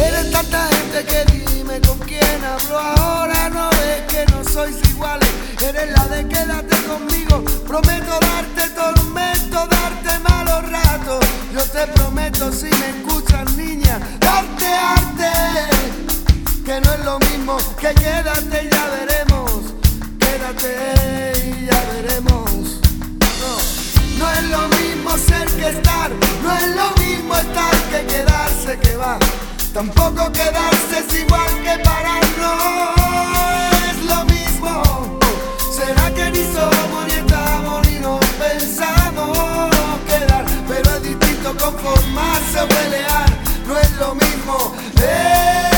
Eres tanta gente que dime con quién hablo. Ahora No ves que no sois iguales. Eres la de quédate conmigo. Prometo darte darte malos ratos. Yo te prometo si me escuchas niña Darte arte que no es lo mismo, que quédate y ya veremos, quédate y ya veremos. No, no es lo mismo ser que estar, no es lo mismo estar que quedarse que va, tampoco quedarse es igual que parar, no es lo mismo. Será que ni somos ni estamos ni nos pensamos quedar, pero es distinto conformarse o pelear, no es lo mismo. Eh.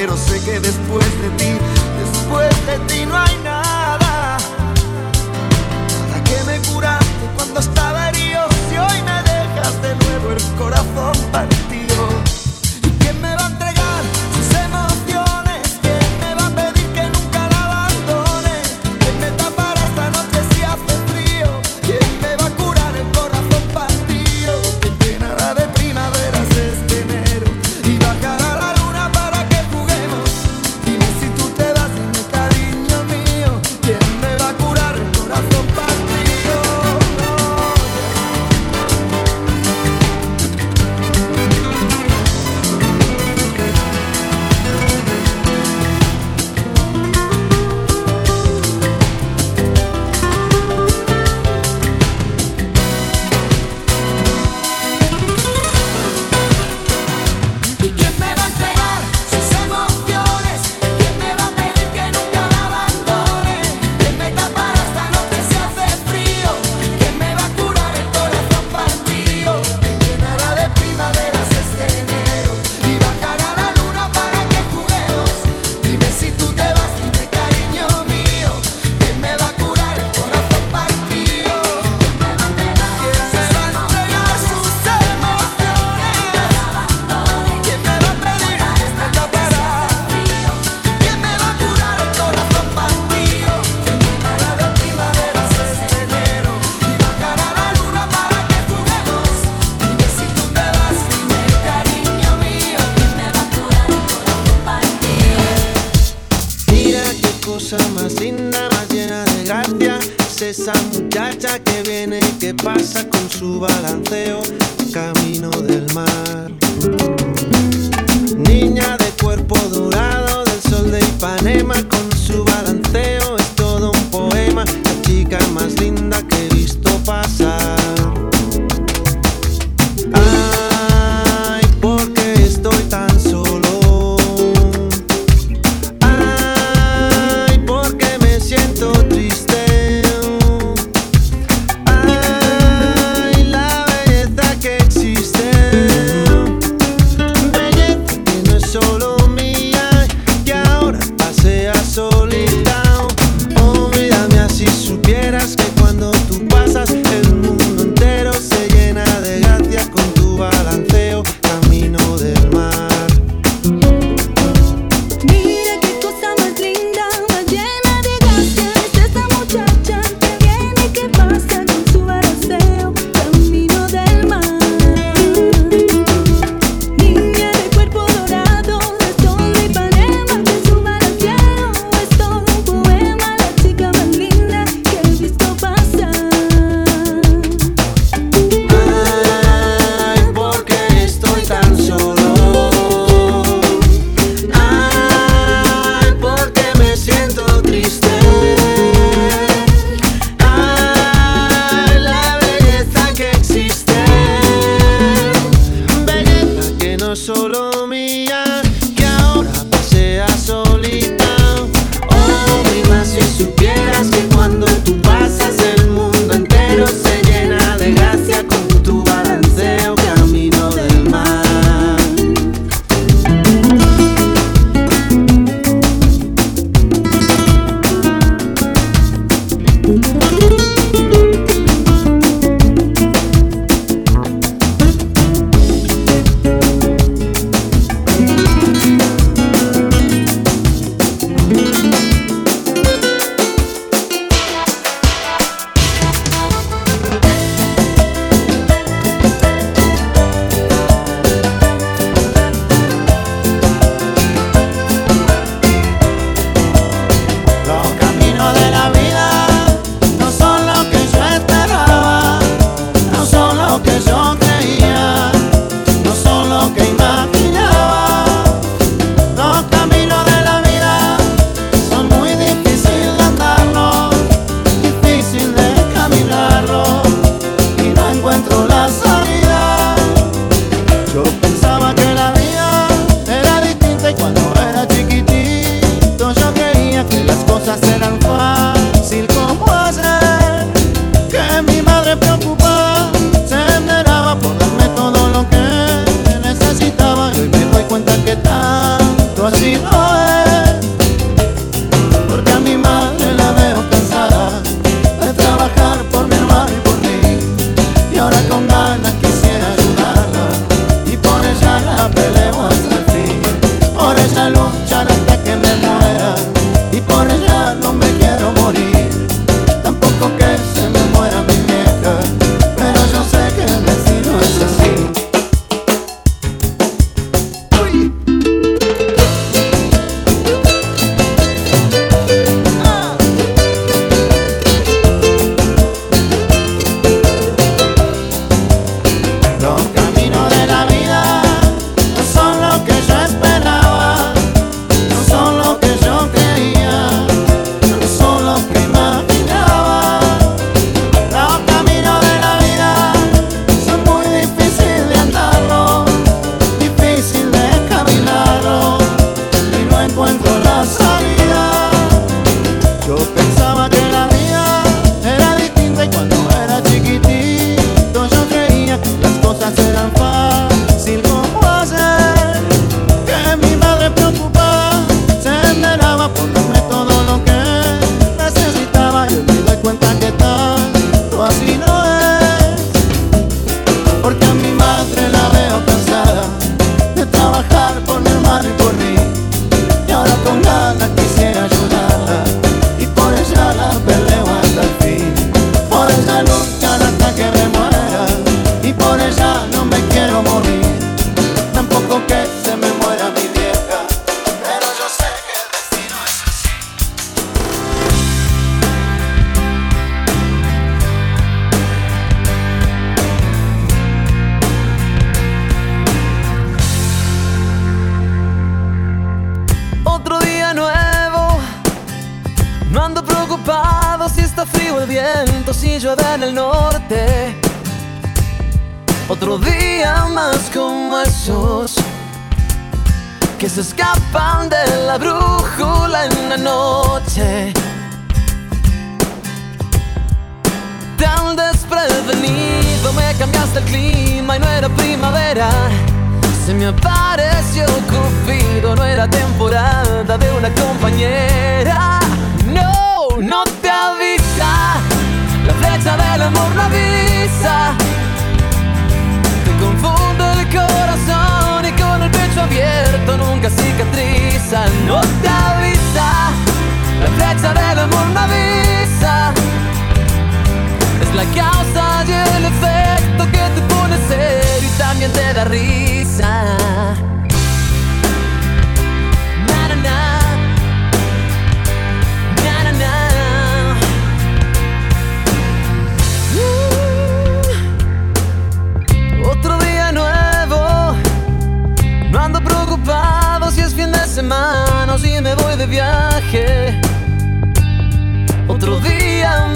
Pero sé que después de ti,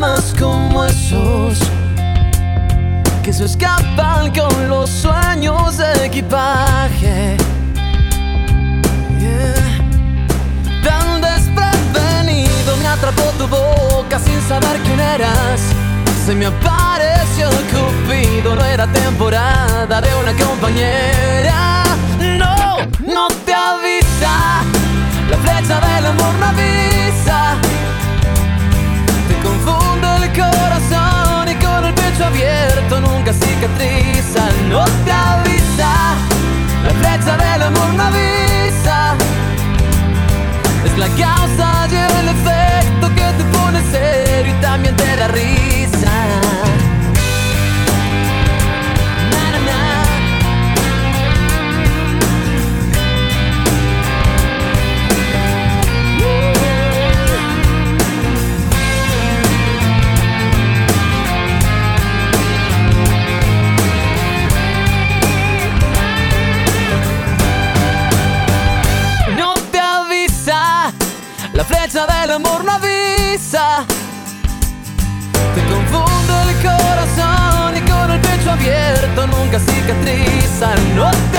dramas como esos que se escapan con los sueños de equipaje. Yeah. Tan desprevenido me atrapó tu boca sin saber quién eras. Se me apareció el cupido, no era temporada de una compañera. No, no te avisa, la flecha del amor no avisa. pecho abierto nunca cicatriza, no te avisa. La flecha del amor no avisa. Es la causa y el efecto que te pone serio y también te da risa. La flecha del amor no avisa. Te confunde el corazón y con el pecho abierto nunca cicatriza. No te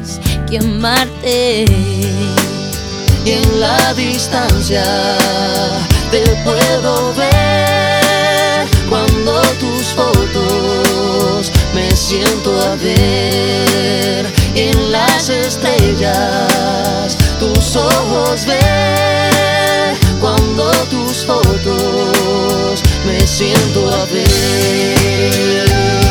que amarte. y en la distancia te puedo ver cuando tus fotos me siento a ver y en las estrellas tus ojos ver cuando tus fotos me siento a ver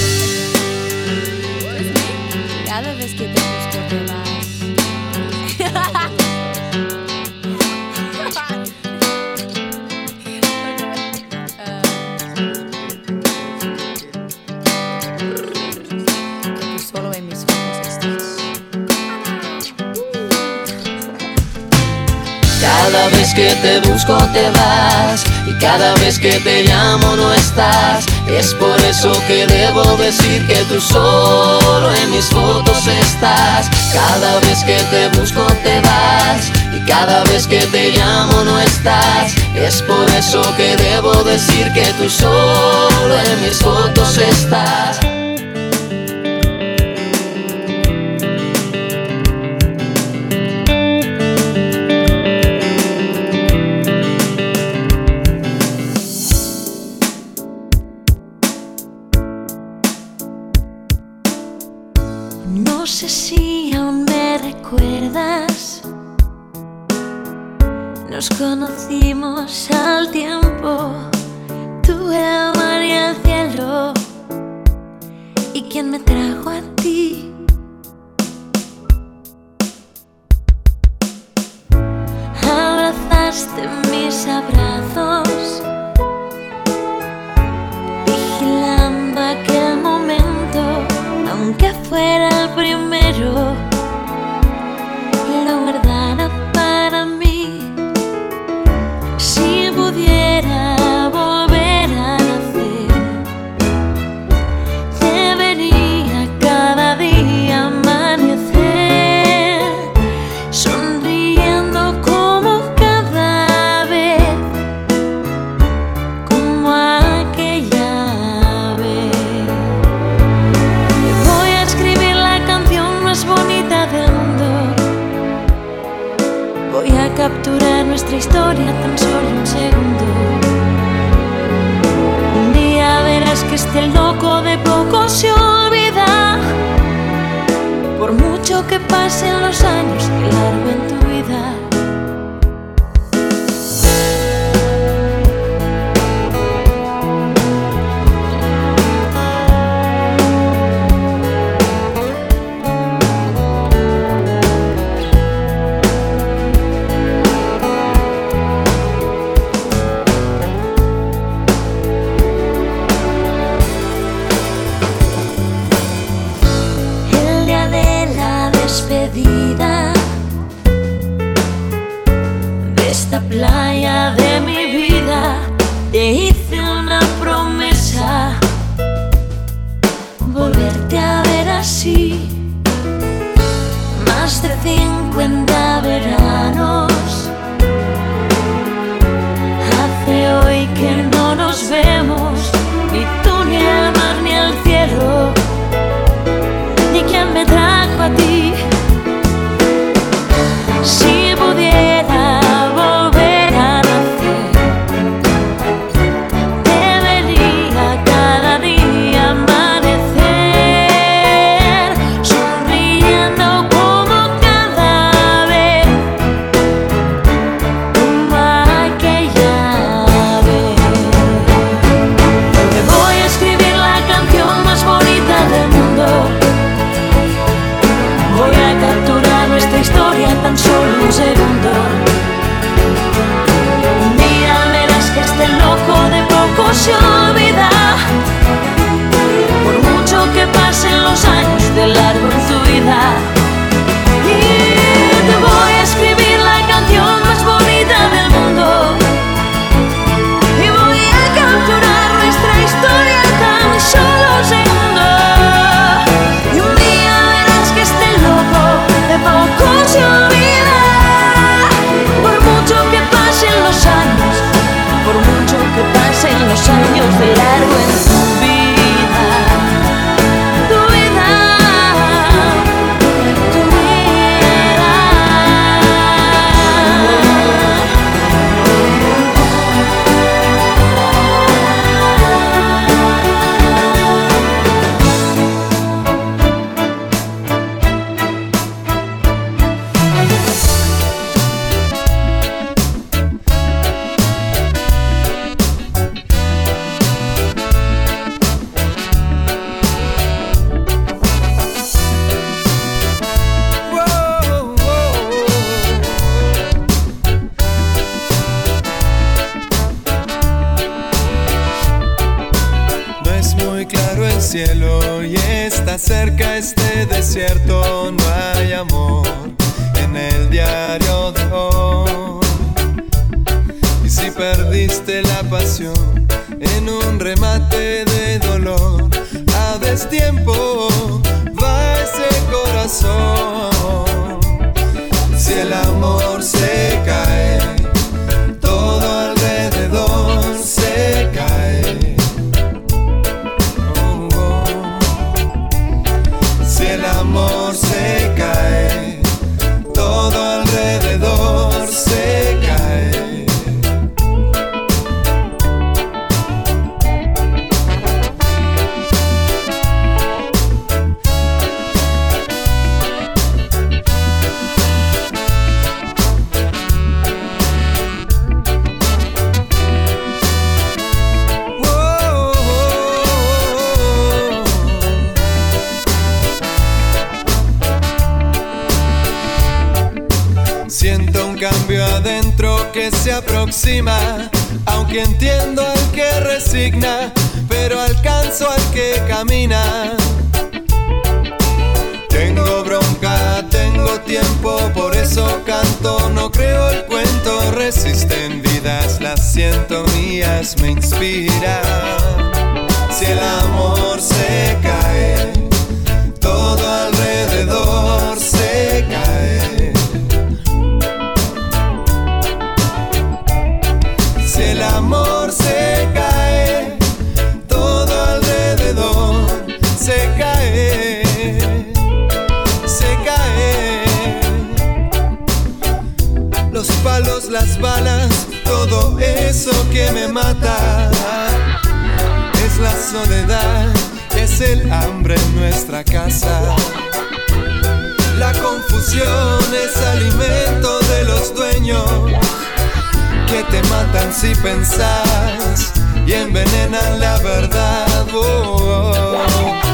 vez que te busco te vas y cada vez que te llamo no estás. Es por eso que debo decir que tú solo en mis fotos estás. Cada vez que te busco te vas y cada vez que te llamo no estás. Es por eso que debo decir que tú solo en mis fotos estás. aunque fuera el primero. el hambre en nuestra casa. La confusión es alimento de los dueños que te matan si pensás y envenenan la verdad. Oh, oh, oh.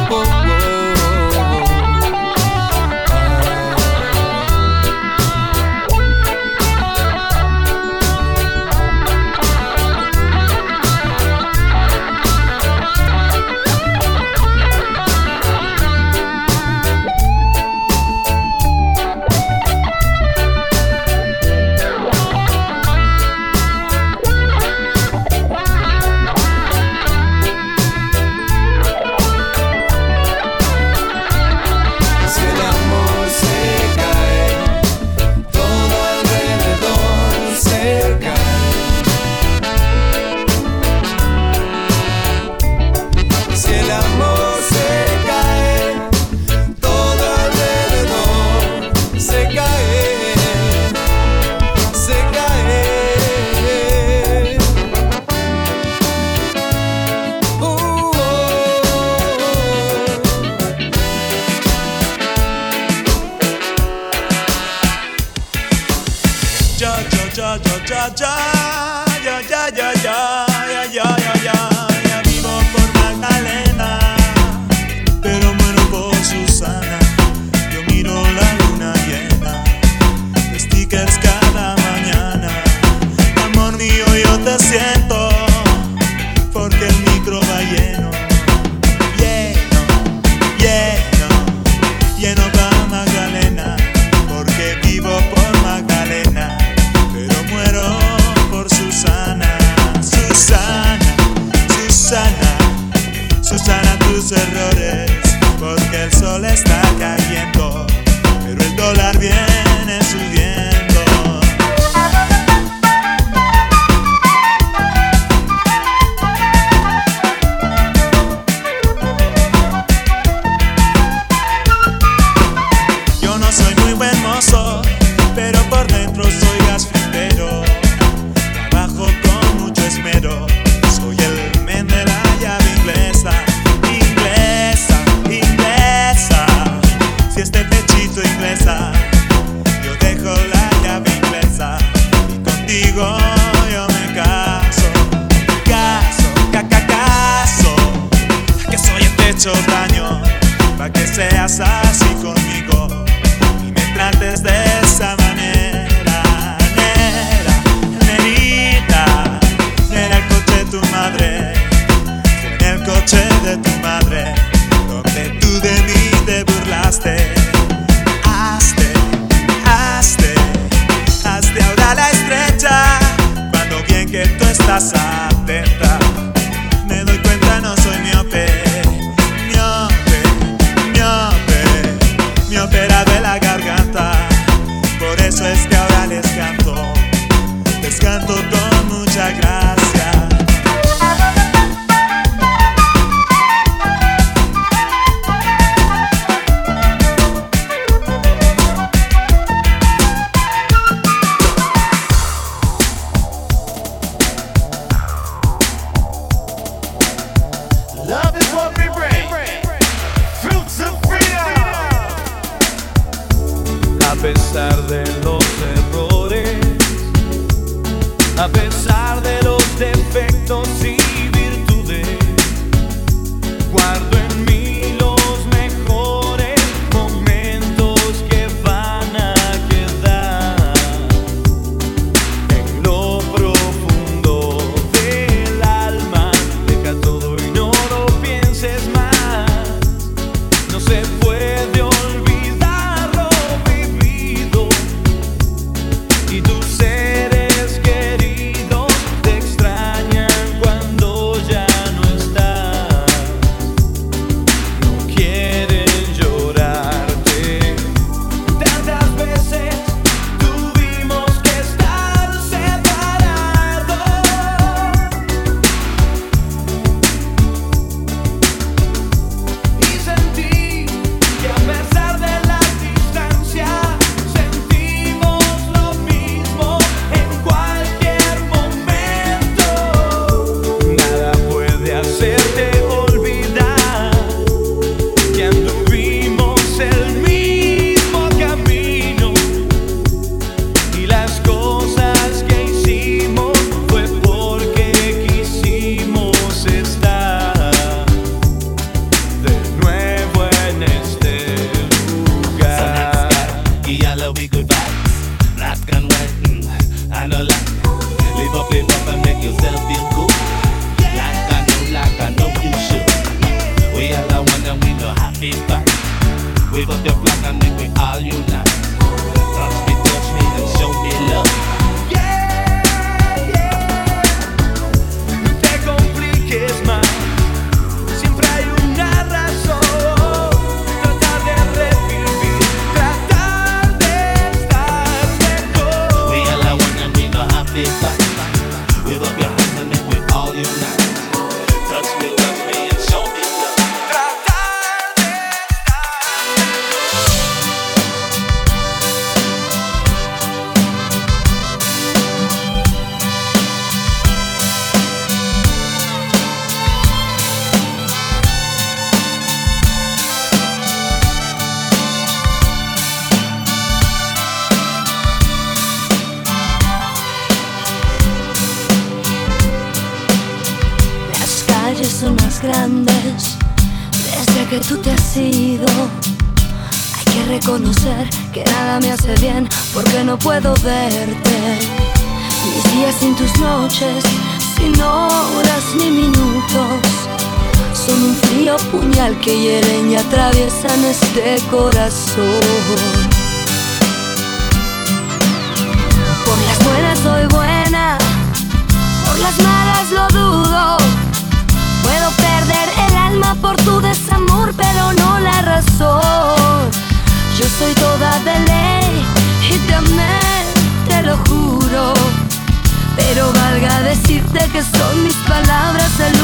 que hieren y atraviesan este corazón. Por las buenas soy buena, por las malas lo dudo. Puedo perder el alma por tu desamor, pero no la razón. Yo soy toda de ley y te amé, te lo juro. Pero valga decirte que son mis palabras el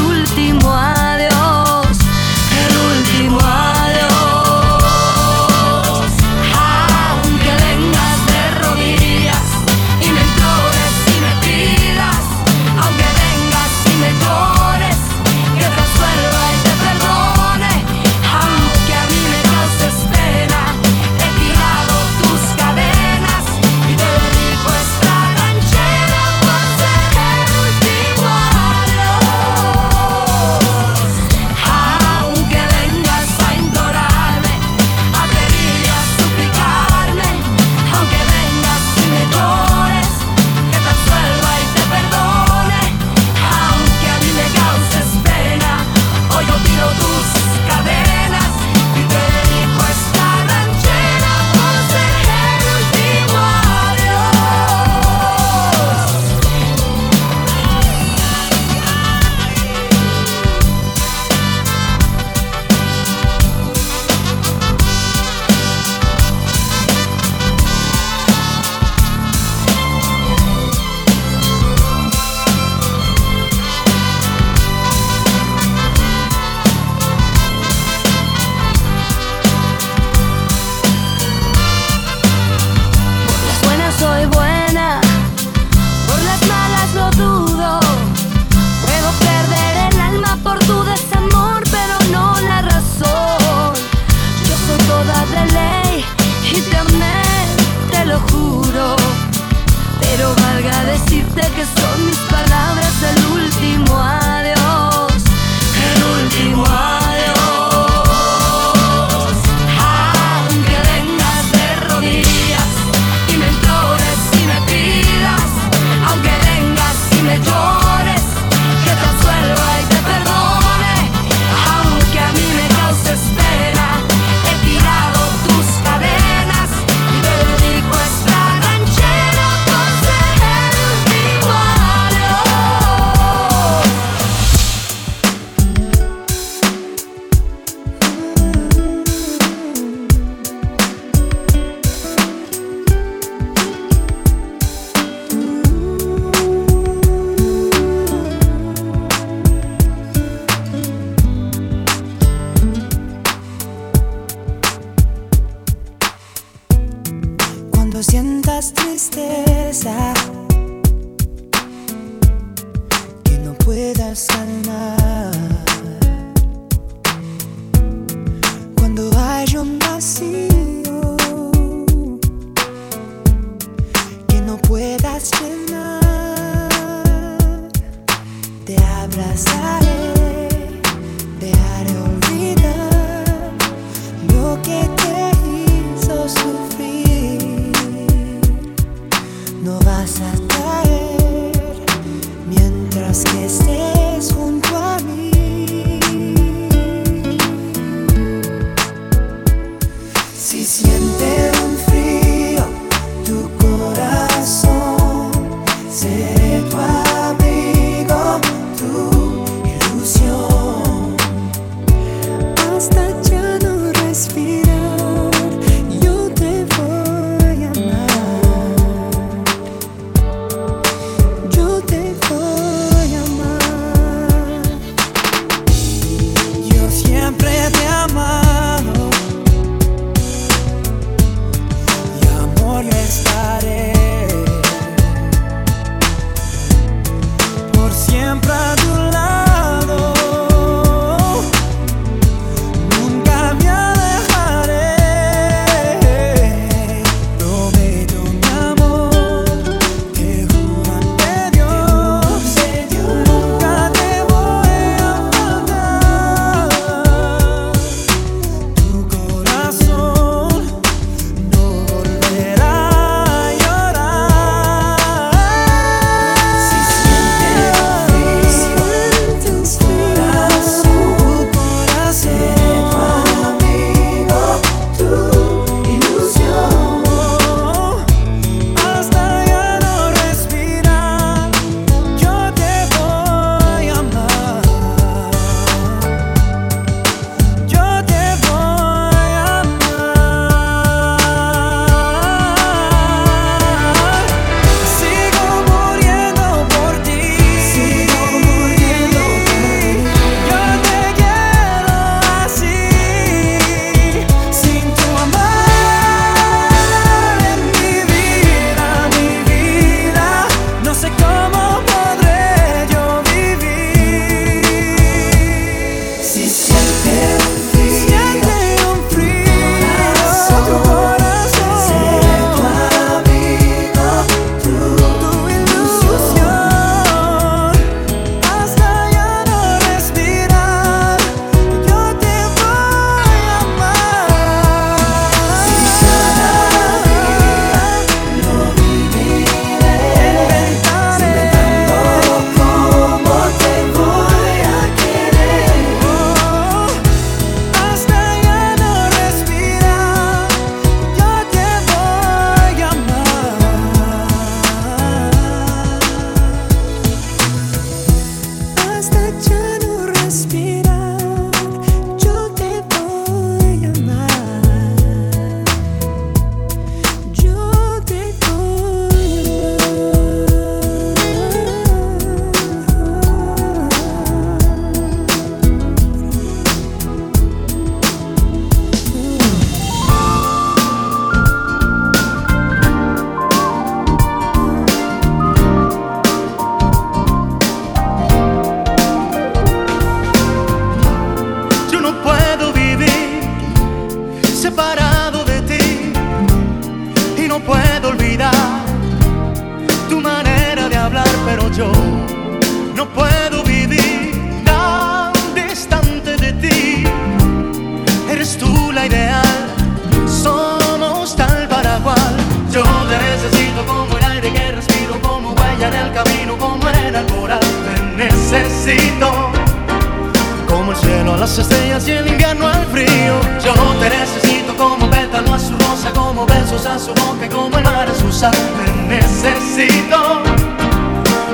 su boca como el mar su sal. Te necesito.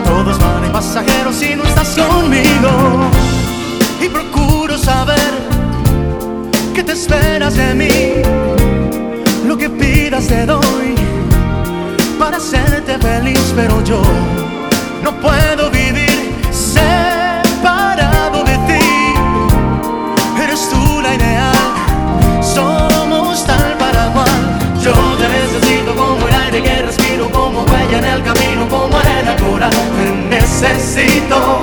Todos van en pasajeros si no estás conmigo. Y procuro saber qué te esperas de mí. Lo que pidas te doy para hacerte feliz, pero yo no puedo vivir necesito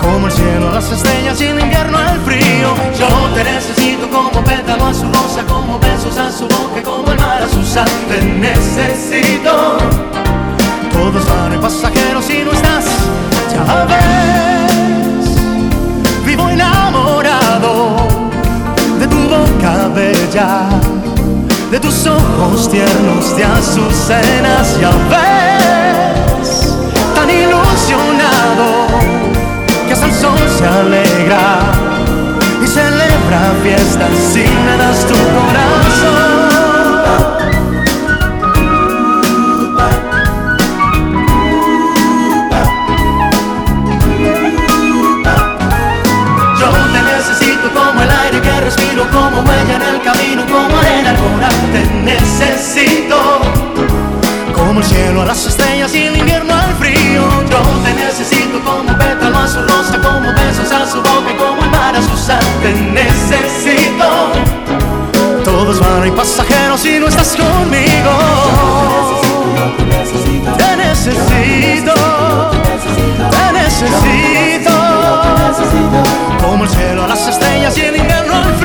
como el cielo las estrellas y el invierno al frío. Yo te necesito como pétalo a su rosa, como besos a su boca, como el mar a su sal. Te necesito. Todos van en pasajeros y no estás, ya ves. Vivo enamorado de tu boca bella, de tus ojos tiernos de azucenas, ya ves. Tan hasta el sol se alegra y celebra fiestas si me das tu corazón. Yo te necesito como el aire que respiro, como huella en el camino, como arena al coral. Te necesito como el cielo a las estrellas y el invierno Yo te necesito como pétalo a su rosa, como besos a su boca y como el mar a su sal. Te necesito. Todos van y pasajeros si no estás conmigo. Te necesito. Te necesito. Como el cielo a las estrellas y el invierno al frío.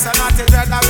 Listen to the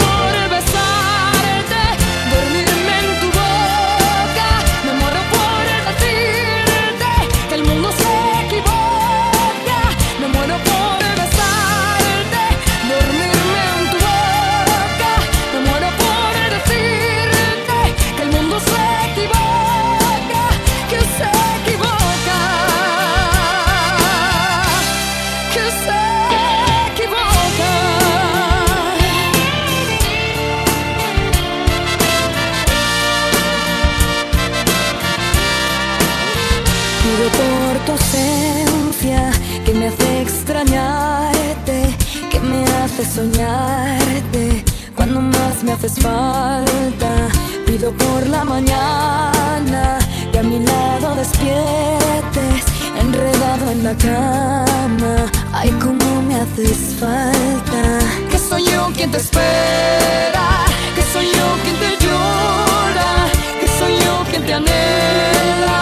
soñarte cuando más me haces falta. Pido por la mañana que a mi lado despiertes, enredado en la cama. Ay, cómo me haces falta. Que soy yo quien te espera, que soy yo quien te llora, que soy yo quien te anhela.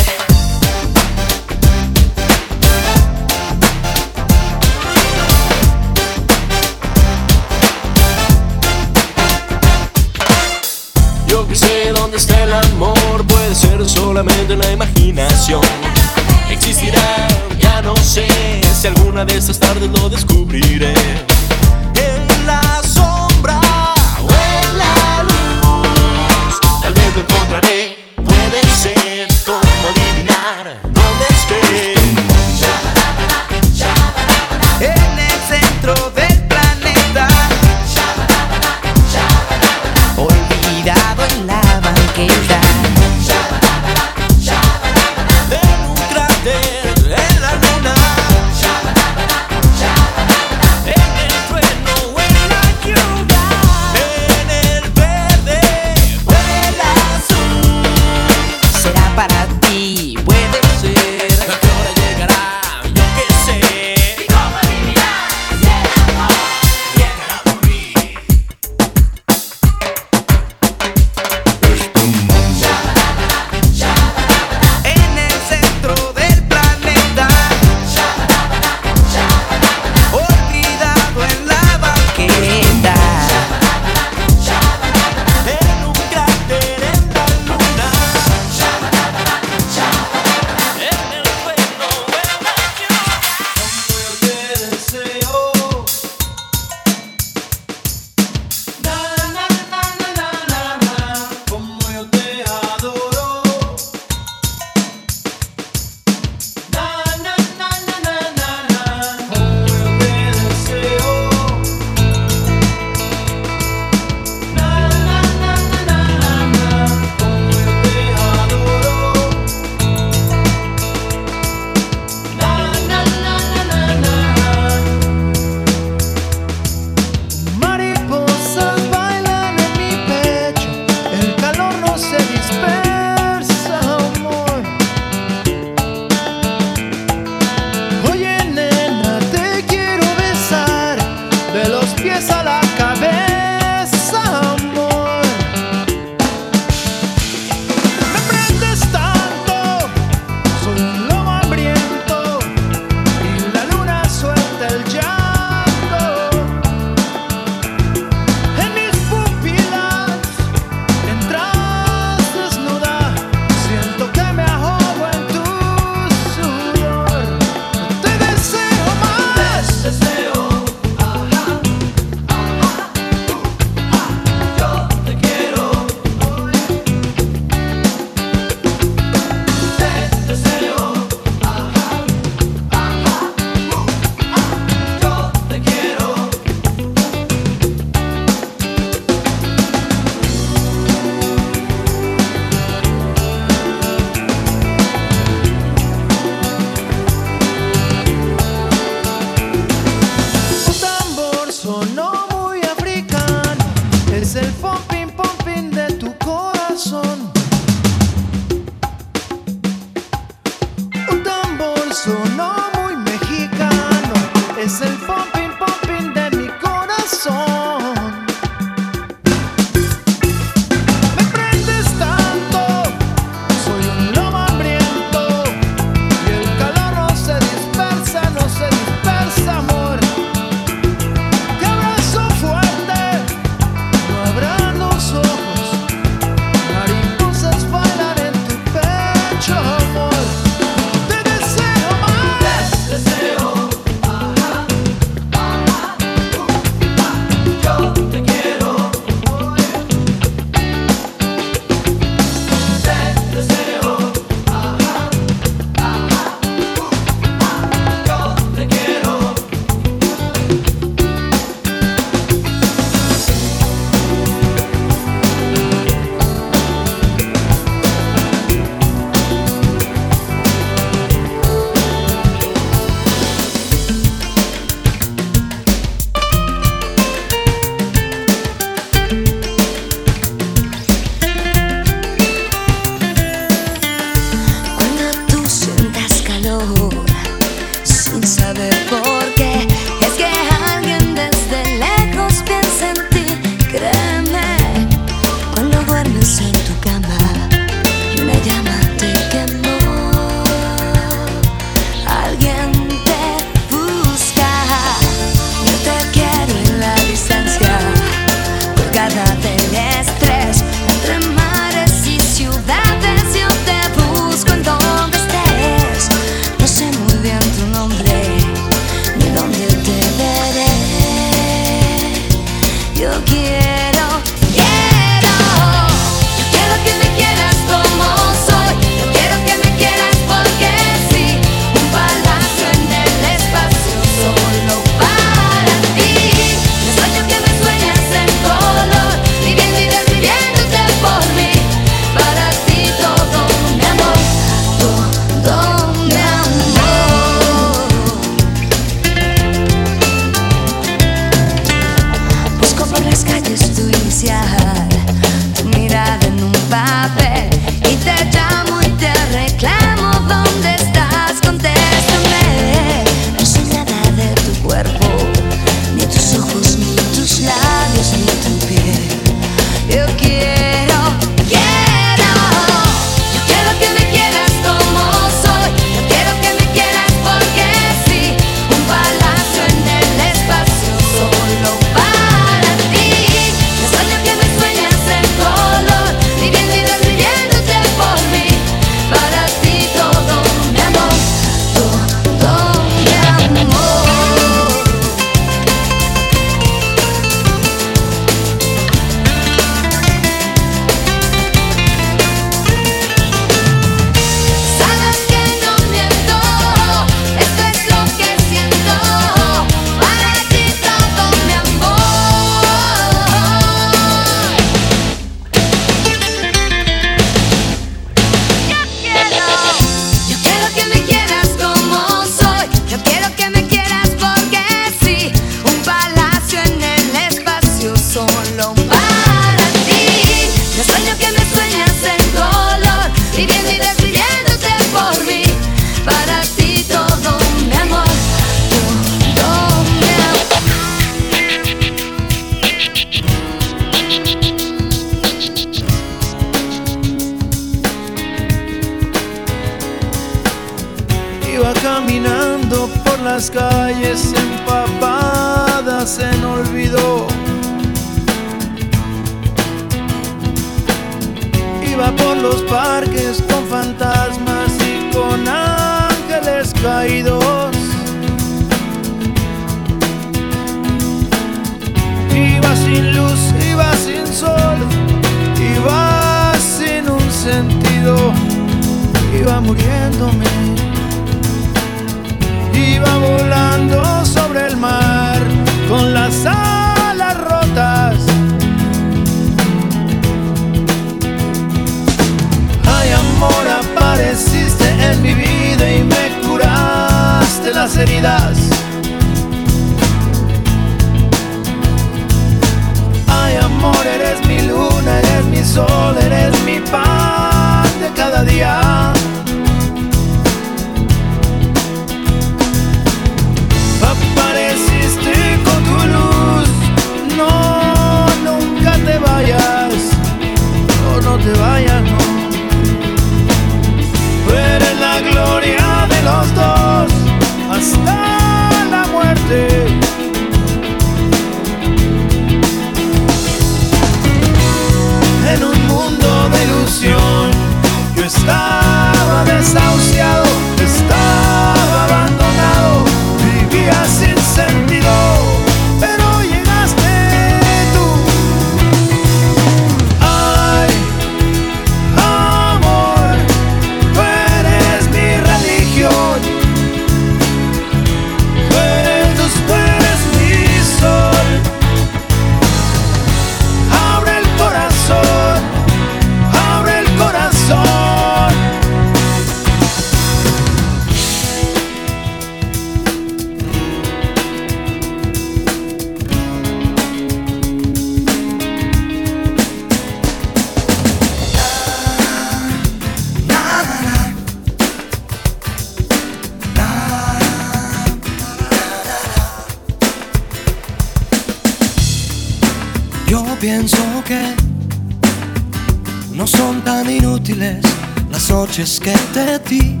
Las noches que te di.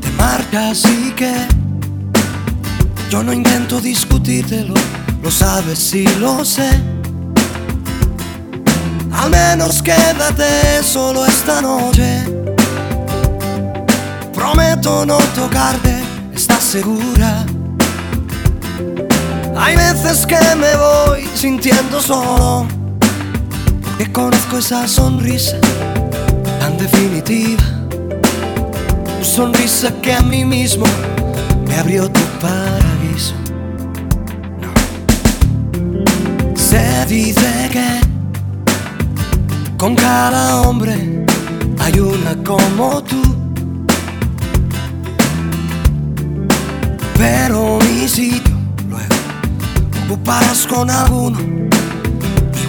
Te marcas y que yo no intento discutírtelo, lo sabes y lo sé. Al menos quédate solo esta noche. Prometo no tocarte, ¿estás segura? Hay veces que me voy sintiendo solo, que conozco esa sonrisa tan definitiva, tu sonrisa que a mí mismo me abrió tu paraíso. Se dice que con cada hombre hay una como tú. Pero mi sitio luego ocuparás con alguno.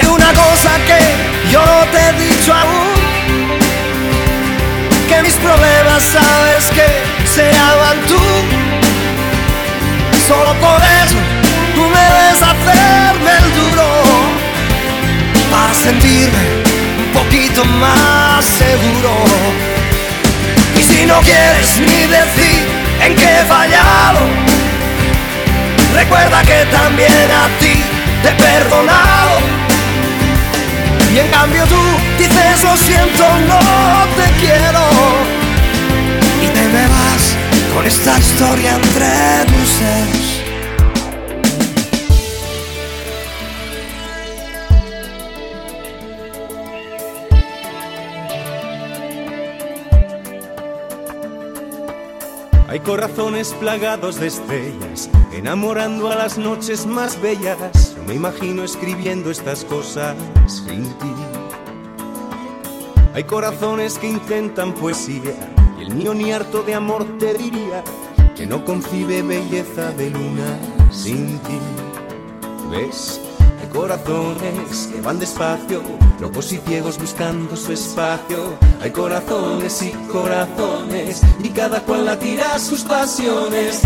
Hay una cosa que yo no te he dicho aún, que mis problemas sabes que se llaman tú. Solo por eso tú me debes hacerme el duro para sentirme un poquito más seguro. Y si no quieres ni decir en qué he fallado, recuerda que también a ti te he perdonado. Y en cambio tú dices lo siento, no te quiero. Y te me vas con esta historia entre tus dedos. Hay corazones plagados de estrellas, enamorando a las noches más bellas. Yo me imagino escribiendo estas cosas sin ti. Hay corazones que intentan poesía, y el mío ni harto de amor te diría que no concibe belleza de luna sin ti. ¿Ves? Hay corazones que van despacio, locos y ciegos buscando su espacio. Hay corazones y corazones, y cada cual la tira a sus pasiones.